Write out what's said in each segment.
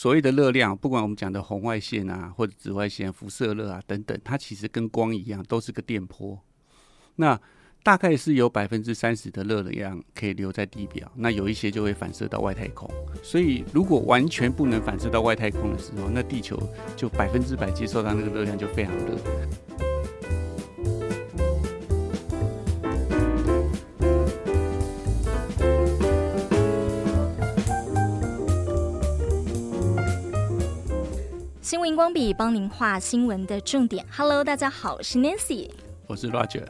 所谓的热量，不管我们讲的红外线啊，或者紫外线、辐射热啊等等，它其实跟光一样，都是个电波。那大概是有百分之三十的热量可以留在地表，那有一些就会反射到外太空。所以如果完全不能反射到外太空的时候，那地球就百分之百接受到那个热量就非常热。荧光笔帮您画新闻的重点。Hello，大家好，我是 Nancy，我是 Roger。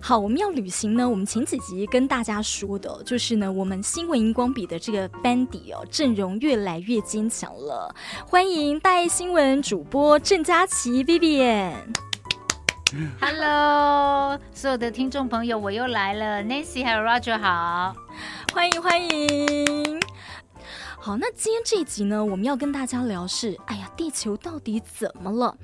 好，我们要旅行呢。我们前几集跟大家说的，就是呢，我们新闻荧光笔的这个班底哦，阵容越来越坚强了。欢迎大爱新闻主播郑佳琪 Vivian。Hello，所有的听众朋友，我又来了，Nancy 还有 Roger 好，欢迎欢迎。好，那今天这一集呢，我们要跟大家聊是，哎呀，地球到底怎么了？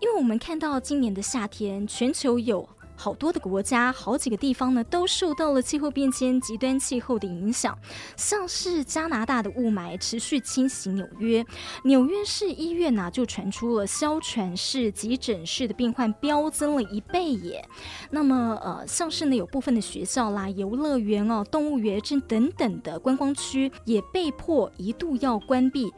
因为我们看到今年的夏天，全球有。好多的国家，好几个地方呢，都受到了气候变迁、极端气候的影响。像是加拿大的雾霾持续侵袭纽约，纽约市医院呐、啊、就传出了哮喘室、急诊室的病患飙增了一倍耶。那么呃，像是呢有部分的学校啦、游乐园哦、动物园镇等等的观光区也被迫一度要关闭。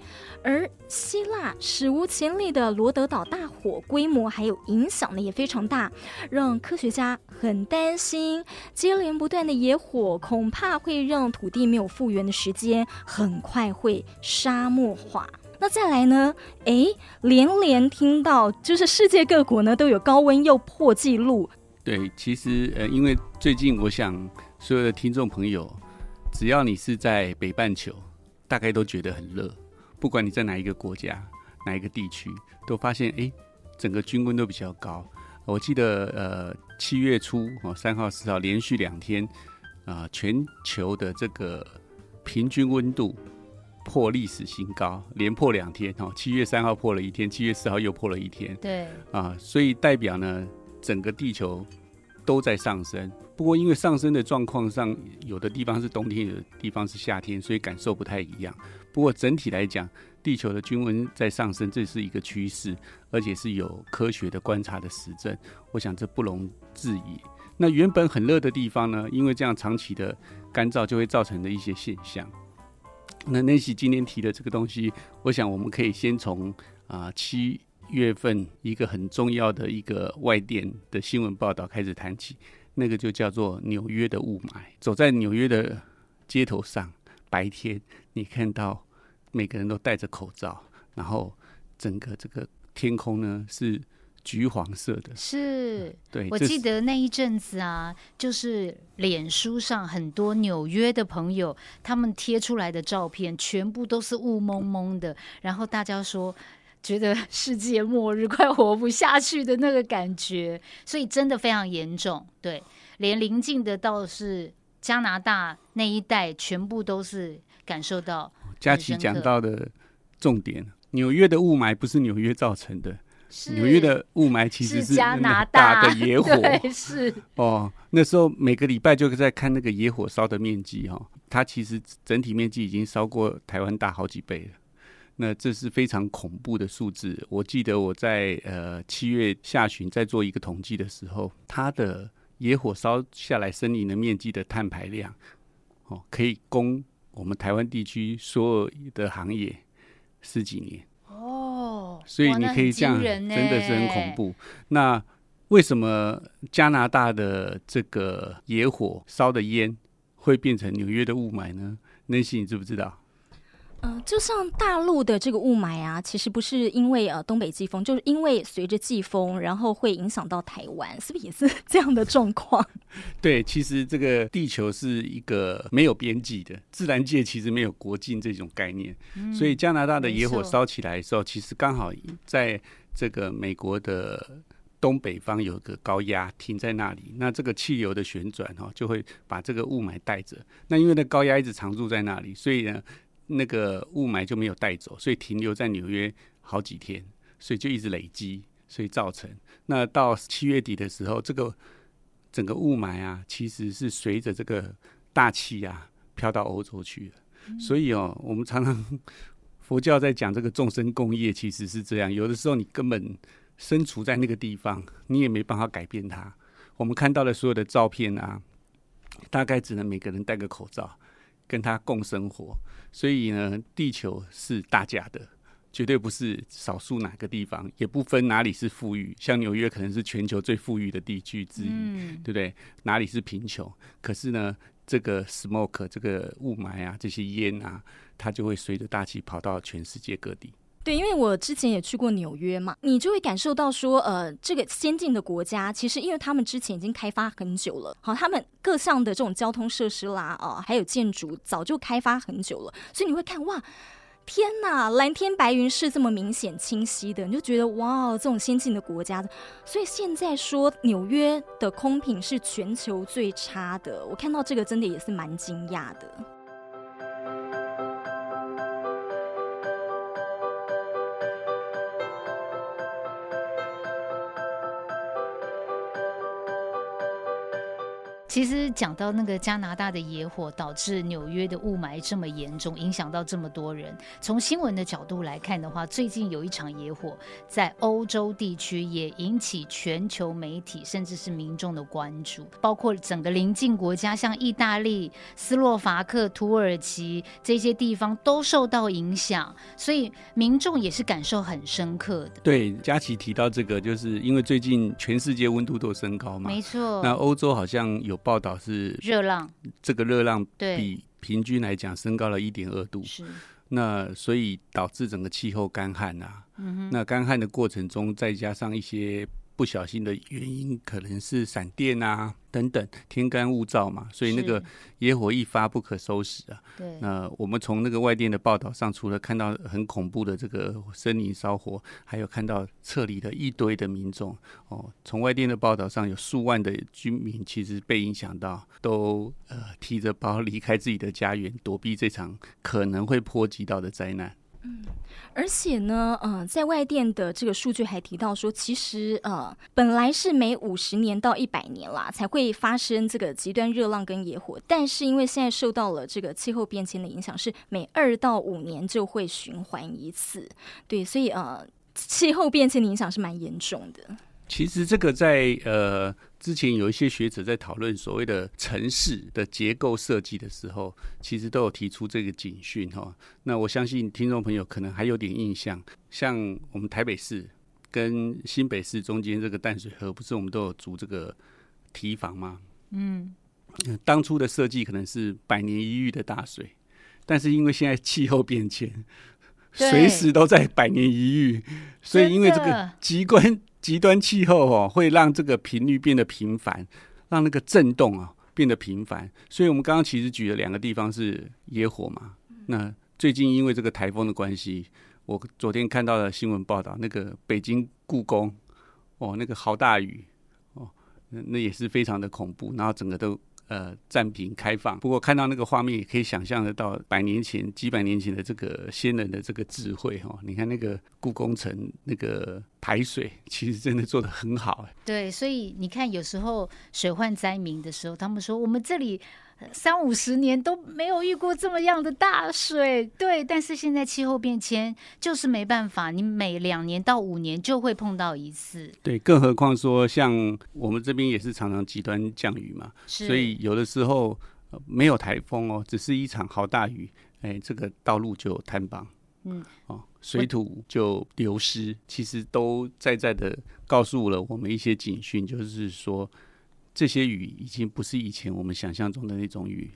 而希腊史无前例的罗德岛大火规模还有影响呢也非常大，让科学。家很担心，接连不断的野火恐怕会让土地没有复原的时间，很快会沙漠化。那再来呢？哎，连连听到就是世界各国呢都有高温又破纪录。对，其实呃，因为最近我想所有的听众朋友，只要你是在北半球，大概都觉得很热。不管你在哪一个国家、哪一个地区，都发现哎，整个均温都比较高。我记得呃七月初哦三号四号连续两天啊、呃、全球的这个平均温度破历史新高，连破两天哦，七月三号破了一天，七月四号又破了一天。对啊，所以代表呢整个地球都在上升。不过因为上升的状况上，有的地方是冬天，有的地方是夏天，所以感受不太一样。不过整体来讲，地球的均温在上升，这是一个趋势，而且是有科学的观察的实证。我想这不容置疑。那原本很热的地方呢，因为这样长期的干燥，就会造成的一些现象。那内西今天提的这个东西，我想我们可以先从啊七月份一个很重要的一个外电的新闻报道开始谈起。那个就叫做纽约的雾霾。走在纽约的街头上，白天你看到。每个人都戴着口罩，然后整个这个天空呢是橘黄色的。是，嗯、对，我记得那一阵子啊，就是脸书上很多纽约的朋友，他们贴出来的照片全部都是雾蒙蒙的，然后大家说觉得 世界末日快活不下去的那个感觉，所以真的非常严重。对，连邻近的倒是加拿大那一带，全部都是感受到。佳琪讲到的重点，纽约的雾霾不是纽约造成的，纽约的雾霾其实是加拿大的野火。是哦，那时候每个礼拜就在看那个野火烧的面积哈，它其实整体面积已经烧过台湾大好几倍了。那这是非常恐怖的数字。我记得我在呃七月下旬在做一个统计的时候，它的野火烧下来森林的面积的碳排量，哦，可以供。我们台湾地区所有的行业十几年哦，所以你可以这样，真的是很恐怖。那为什么加拿大的这个野火烧的烟会变成纽约的雾霾呢？Nancy，你知不知道？嗯、呃，就像大陆的这个雾霾啊，其实不是因为呃东北季风，就是因为随着季风，然后会影响到台湾，是不是也是这样的状况？对，其实这个地球是一个没有边际的，自然界其实没有国境这种概念，嗯、所以加拿大的野火烧起来的时候，其实刚好在这个美国的东北方有个高压停在那里，那这个气流的旋转哈，就会把这个雾霾带着。那因为那高压一直常驻在那里，所以呢。那个雾霾就没有带走，所以停留在纽约好几天，所以就一直累积，所以造成。那到七月底的时候，这个整个雾霾啊，其实是随着这个大气啊飘到欧洲去了。嗯、所以哦，我们常常佛教在讲这个众生共业，其实是这样。有的时候你根本身处在那个地方，你也没办法改变它。我们看到的所有的照片啊，大概只能每个人戴个口罩，跟他共生活。所以呢，地球是大家的。绝对不是少数哪个地方，也不分哪里是富裕，像纽约可能是全球最富裕的地区之一，嗯、对不对？哪里是贫穷？可是呢，这个 smoke 这个雾霾啊，这些烟啊，它就会随着大气跑到全世界各地。对，因为我之前也去过纽约嘛，你就会感受到说，呃，这个先进的国家，其实因为他们之前已经开发很久了，好，他们各项的这种交通设施啦，哦、还有建筑早就开发很久了，所以你会看哇。天呐，蓝天白云是这么明显清晰的，你就觉得哇，这种先进的国家，所以现在说纽约的空品是全球最差的，我看到这个真的也是蛮惊讶的。其实讲到那个加拿大的野火导致纽约的雾霾这么严重，影响到这么多人。从新闻的角度来看的话，最近有一场野火在欧洲地区也引起全球媒体甚至是民众的关注，包括整个邻近国家像意大利、斯洛伐克、土耳其这些地方都受到影响，所以民众也是感受很深刻的。对，佳琪提到这个，就是因为最近全世界温度都升高嘛，没错。那欧洲好像有。报道是热浪，这个热浪比平均来讲升高了一点二度，是那所以导致整个气候干旱啊。嗯哼，那干旱的过程中，再加上一些。不小心的原因可能是闪电啊等等，天干物燥嘛，所以那个野火一发不可收拾啊。对，那我们从那个外电的报道上，除了看到很恐怖的这个森林烧火，还有看到撤离的一堆的民众哦。从外电的报道上，有数万的居民其实被影响到，都呃提着包离开自己的家园，躲避这场可能会波及到的灾难。嗯，而且呢，呃，在外电的这个数据还提到说，其实呃，本来是每五十年到一百年啦才会发生这个极端热浪跟野火，但是因为现在受到了这个气候变迁的影响，是每二到五年就会循环一次。对，所以呃，气候变迁的影响是蛮严重的。其实这个在呃之前有一些学者在讨论所谓的城市的结构设计的时候，其实都有提出这个警讯哈。那我相信听众朋友可能还有点印象，像我们台北市跟新北市中间这个淡水河，不是我们都有筑这个堤防吗？嗯，当初的设计可能是百年一遇的大水，但是因为现在气候变迁，随时都在百年一遇，所以因为这个极端。极端气候哦，会让这个频率变得频繁，让那个震动啊变得频繁。所以我们刚刚其实举了两个地方是野火嘛。那最近因为这个台风的关系，我昨天看到了新闻报道，那个北京故宫哦，那个好大雨哦，那那也是非常的恐怖，然后整个都。呃，暂停开放。不过看到那个画面，也可以想象得到百年前、几百年前的这个先人的这个智慧哈。你看那个故宫城那个排水，其实真的做得很好。对，所以你看，有时候水患灾民的时候，他们说我们这里。三五十年都没有遇过这么样的大水，对。但是现在气候变迁就是没办法，你每两年到五年就会碰到一次。对，更何况说像我们这边也是常常极端降雨嘛，所以有的时候没有台风哦，只是一场好大雨，哎，这个道路就坍崩，嗯，哦，水土就流失，其实都在在的告诉了我们一些警讯，就是说。这些雨已经不是以前我们想象中的那种雨。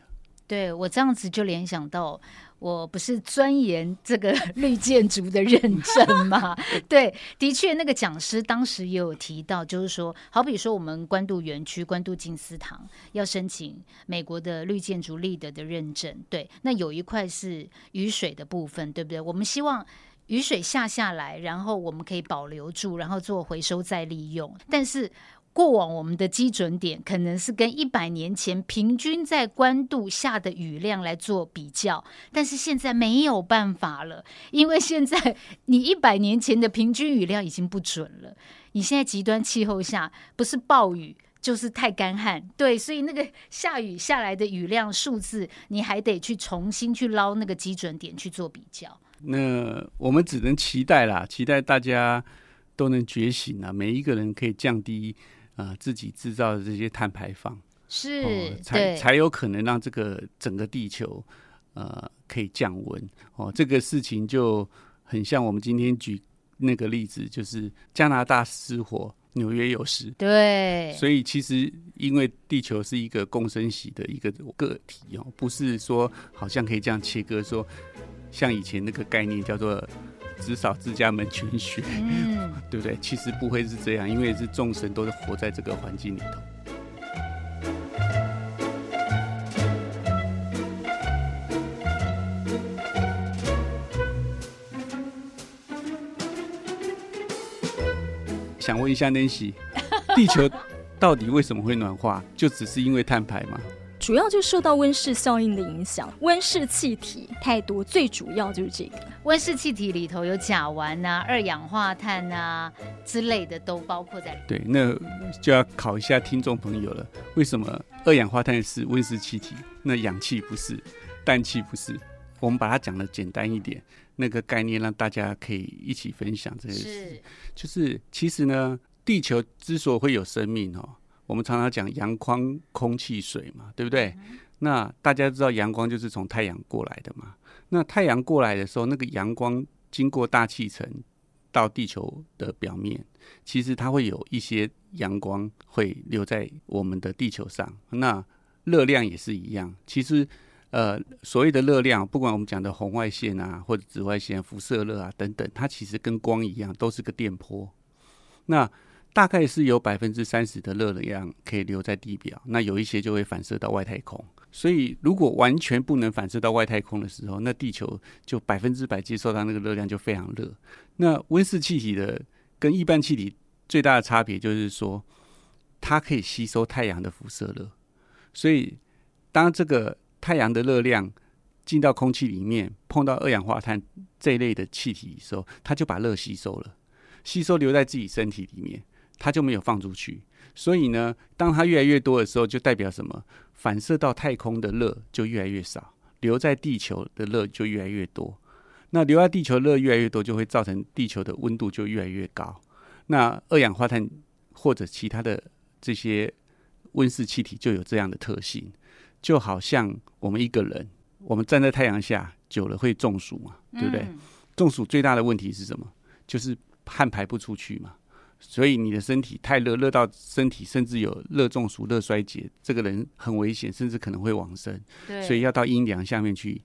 对，我这样子就联想到，我不是钻研这个 绿建筑的认证吗？对，的确，那个讲师当时也有提到，就是说，好比说我们关渡园区、关渡金丝堂要申请美国的绿建筑立德的认证，对，那有一块是雨水的部分，对不对？我们希望雨水下下来，然后我们可以保留住，然后做回收再利用，但是。过往我们的基准点可能是跟一百年前平均在关渡下的雨量来做比较，但是现在没有办法了，因为现在你一百年前的平均雨量已经不准了。你现在极端气候下不是暴雨就是太干旱，对，所以那个下雨下来的雨量数字，你还得去重新去捞那个基准点去做比较。那我们只能期待啦，期待大家都能觉醒啊，每一个人可以降低、呃、自己制造的这些碳排放，是，哦、才才有可能让这个整个地球呃可以降温哦。这个事情就很像我们今天举那个例子，就是加拿大失火。纽约有事，对，所以其实因为地球是一个共生系的一个个体哦，不是说好像可以这样切割，说像以前那个概念叫做“只扫自家门群雪”，嗯，对不对？其实不会是这样，因为是众神都是活在这个环境里头。想问一下 Nancy，地球到底为什么会暖化？就只是因为碳排吗？主要就受到温室效应的影响，温室气体太多，最主要就是这个。温室气体里头有甲烷啊、二氧化碳啊之类的，都包括在里面。对，那就要考一下听众朋友了。为什么二氧化碳是温室气体，那氧气不是，氮气不是？我们把它讲的简单一点。那个概念让大家可以一起分享这些事，就是其实呢，地球之所以会有生命哦，我们常常讲阳光、空气、水嘛，对不对？那大家知道阳光就是从太阳过来的嘛。那太阳过来的时候，那个阳光经过大气层到地球的表面，其实它会有一些阳光会留在我们的地球上。那热量也是一样，其实。呃，所谓的热量，不管我们讲的红外线啊，或者紫外线、辐射热啊等等，它其实跟光一样，都是个电波。那大概是有百分之三十的热量可以留在地表，那有一些就会反射到外太空。所以，如果完全不能反射到外太空的时候，那地球就百分之百接受到那个热量就非常热。那温室气体的跟一般气体最大的差别就是说，它可以吸收太阳的辐射热。所以，当这个太阳的热量进到空气里面，碰到二氧化碳这一类的气体的时候，它就把热吸收了，吸收留在自己身体里面，它就没有放出去。所以呢，当它越来越多的时候，就代表什么？反射到太空的热就越来越少，留在地球的热就越来越多。那留在地球热越来越多，就会造成地球的温度就越来越高。那二氧化碳或者其他的这些温室气体就有这样的特性。就好像我们一个人，我们站在太阳下久了会中暑嘛，对不对？嗯、中暑最大的问题是什么？就是汗排不出去嘛。所以你的身体太热，热到身体甚至有热中暑、热衰竭，这个人很危险，甚至可能会往生。对所以要到阴凉下面去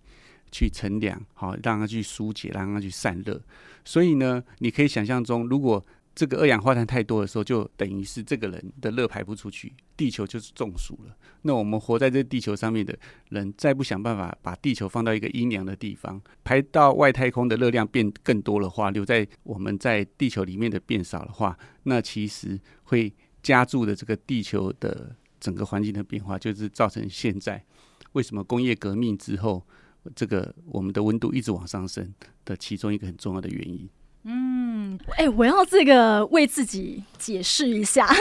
去乘凉，好让它去疏解，让它去散热。所以呢，你可以想象中，如果这个二氧化碳太多的时候，就等于是这个人的热排不出去，地球就是中暑了。那我们活在这地球上面的人，再不想办法把地球放到一个阴凉的地方，排到外太空的热量变更多的话，留在我们在地球里面的变少的话，那其实会加注的这个地球的整个环境的变化，就是造成现在为什么工业革命之后，这个我们的温度一直往上升的其中一个很重要的原因。嗯，哎、欸，我要这个为自己解释一下。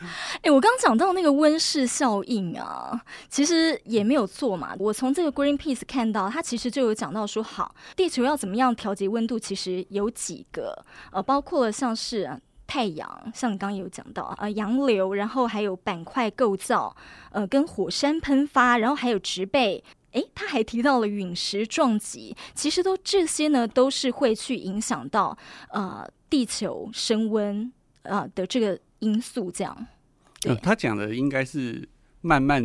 哎、欸，我刚讲到那个温室效应啊，其实也没有错嘛。我从这个 Greenpeace 看到，它其实就有讲到说，好，地球要怎么样调节温度，其实有几个，呃，包括了像是太阳，像你刚刚有讲到啊，呃，洋流，然后还有板块构造，呃，跟火山喷发，然后还有植被。诶，他还提到了陨石撞击，其实都这些呢，都是会去影响到呃地球升温啊、呃、的这个因素。这样，呃，他讲的应该是慢慢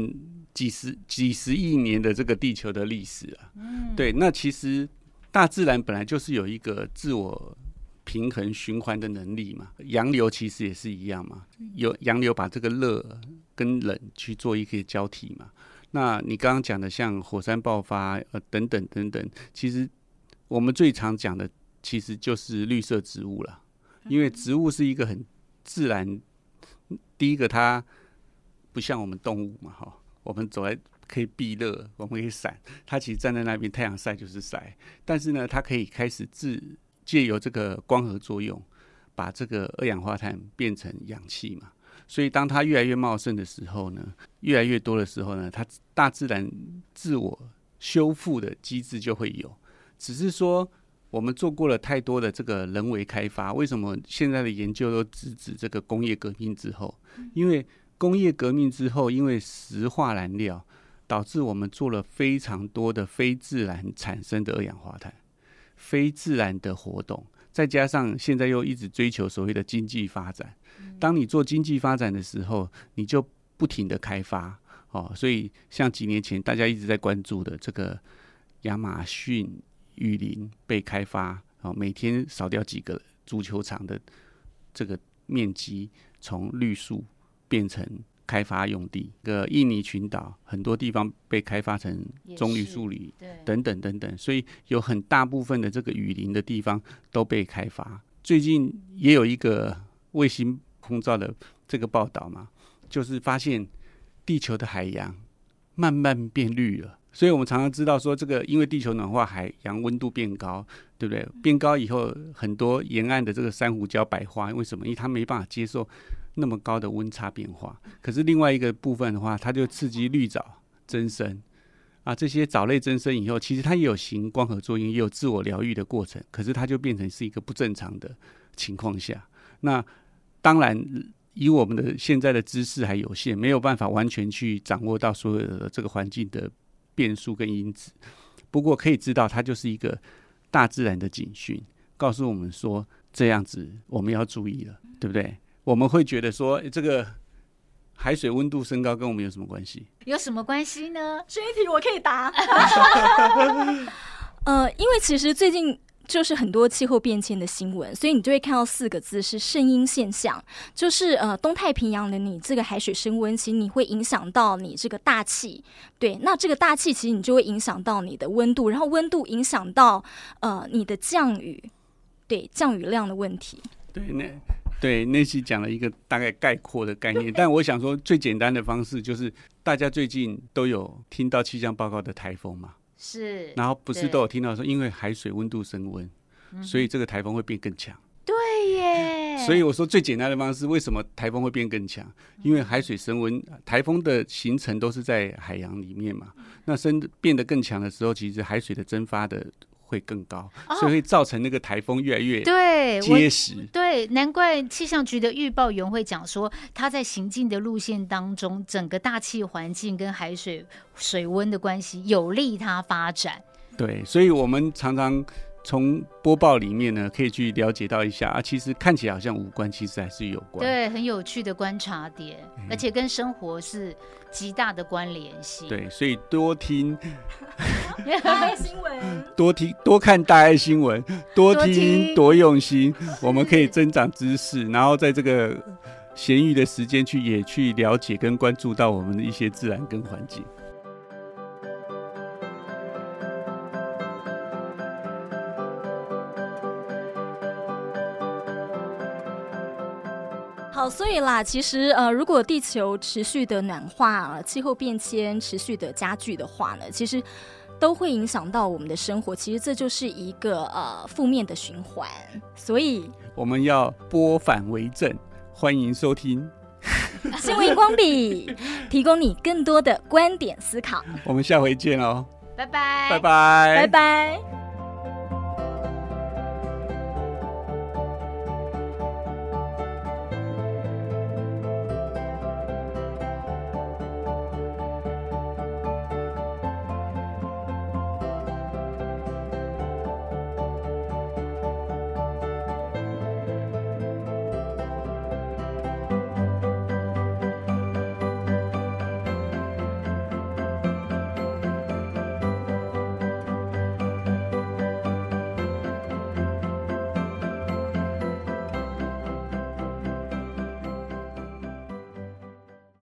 几十几十亿年的这个地球的历史啊。嗯，对，那其实大自然本来就是有一个自我平衡循环的能力嘛。洋流其实也是一样嘛，有洋流把这个热跟冷去做一个交替嘛。那你刚刚讲的像火山爆发呃等等等等，其实我们最常讲的其实就是绿色植物了，因为植物是一个很自然，第一个它不像我们动物嘛哈，我们走来可以避热，我们可以闪，它其实站在那边太阳晒就是晒，但是呢，它可以开始自借由这个光合作用，把这个二氧化碳变成氧气嘛。所以，当它越来越茂盛的时候呢，越来越多的时候呢，它大自然自我修复的机制就会有。只是说我们做过了太多的这个人为开发。为什么现在的研究都直指这个工业革命之后？因为工业革命之后，因为石化燃料导致我们做了非常多的非自然产生的二氧化碳、非自然的活动，再加上现在又一直追求所谓的经济发展。当你做经济发展的时候，你就不停的开发哦。所以像几年前大家一直在关注的这个亚马逊雨林被开发哦，每天少掉几个足球场的这个面积，从绿树变成开发用地。个印尼群岛很多地方被开发成棕榈树林，等等等等，所以有很大部分的这个雨林的地方都被开发。最近也有一个卫星。空照的这个报道嘛，就是发现地球的海洋慢慢变绿了。所以我们常常知道说，这个因为地球暖化，海洋温度变高，对不对？变高以后，很多沿岸的这个珊瑚礁白化，为什么？因为它没办法接受那么高的温差变化。可是另外一个部分的话，它就刺激绿藻增生啊，这些藻类增生以后，其实它也有行光合作用，也有自我疗愈的过程。可是它就变成是一个不正常的情况下，那。当然，以我们的现在的知识还有限，没有办法完全去掌握到所有的这个环境的变数跟因子。不过可以知道，它就是一个大自然的警讯，告诉我们说这样子我们要注意了，对不对？我们会觉得说，这个海水温度升高跟我们有什么关系？有什么关系呢？这一题我可以答。呃，因为其实最近。就是很多气候变迁的新闻，所以你就会看到四个字是圣婴现象，就是呃东太平洋的你这个海水升温，其实你会影响到你这个大气，对，那这个大气其实你就会影响到你的温度，然后温度影响到呃你的降雨，对，降雨量的问题。对，那对那期讲了一个大概概括的概念，但我想说最简单的方式就是大家最近都有听到气象报告的台风嘛。是，然后不是都有听到说，因为海水温度升温，所以这个台风会变更强。对耶。所以我说最简单的方式，为什么台风会变更强？因为海水升温，台风的形成都是在海洋里面嘛。那升变得更强的时候，其实海水的蒸发的。会更高，所以会造成那个台风越来越对结实。对，难怪气象局的预报员会讲说，它在行进的路线当中，整个大气环境跟海水水温的关系有利它发展。对，所以我们常常。从播报里面呢，可以去了解到一下啊，其实看起来好像无关，其实还是有关。对，很有趣的观察点，嗯、而且跟生活是极大的关联性。对，所以多听 大爱新闻，多听多看大爱新闻，多听多用心，我们可以增长知识，然后在这个闲余的时间去也去了解跟关注到我们的一些自然跟环境。好，所以啦，其实呃，如果地球持续的暖化，气候变迁持续的加剧的话呢，其实都会影响到我们的生活。其实这就是一个呃负面的循环。所以我们要拨反为正，欢迎收听 新闻荧光笔，提供你更多的观点思考。我们下回见哦，拜拜，拜拜，拜拜。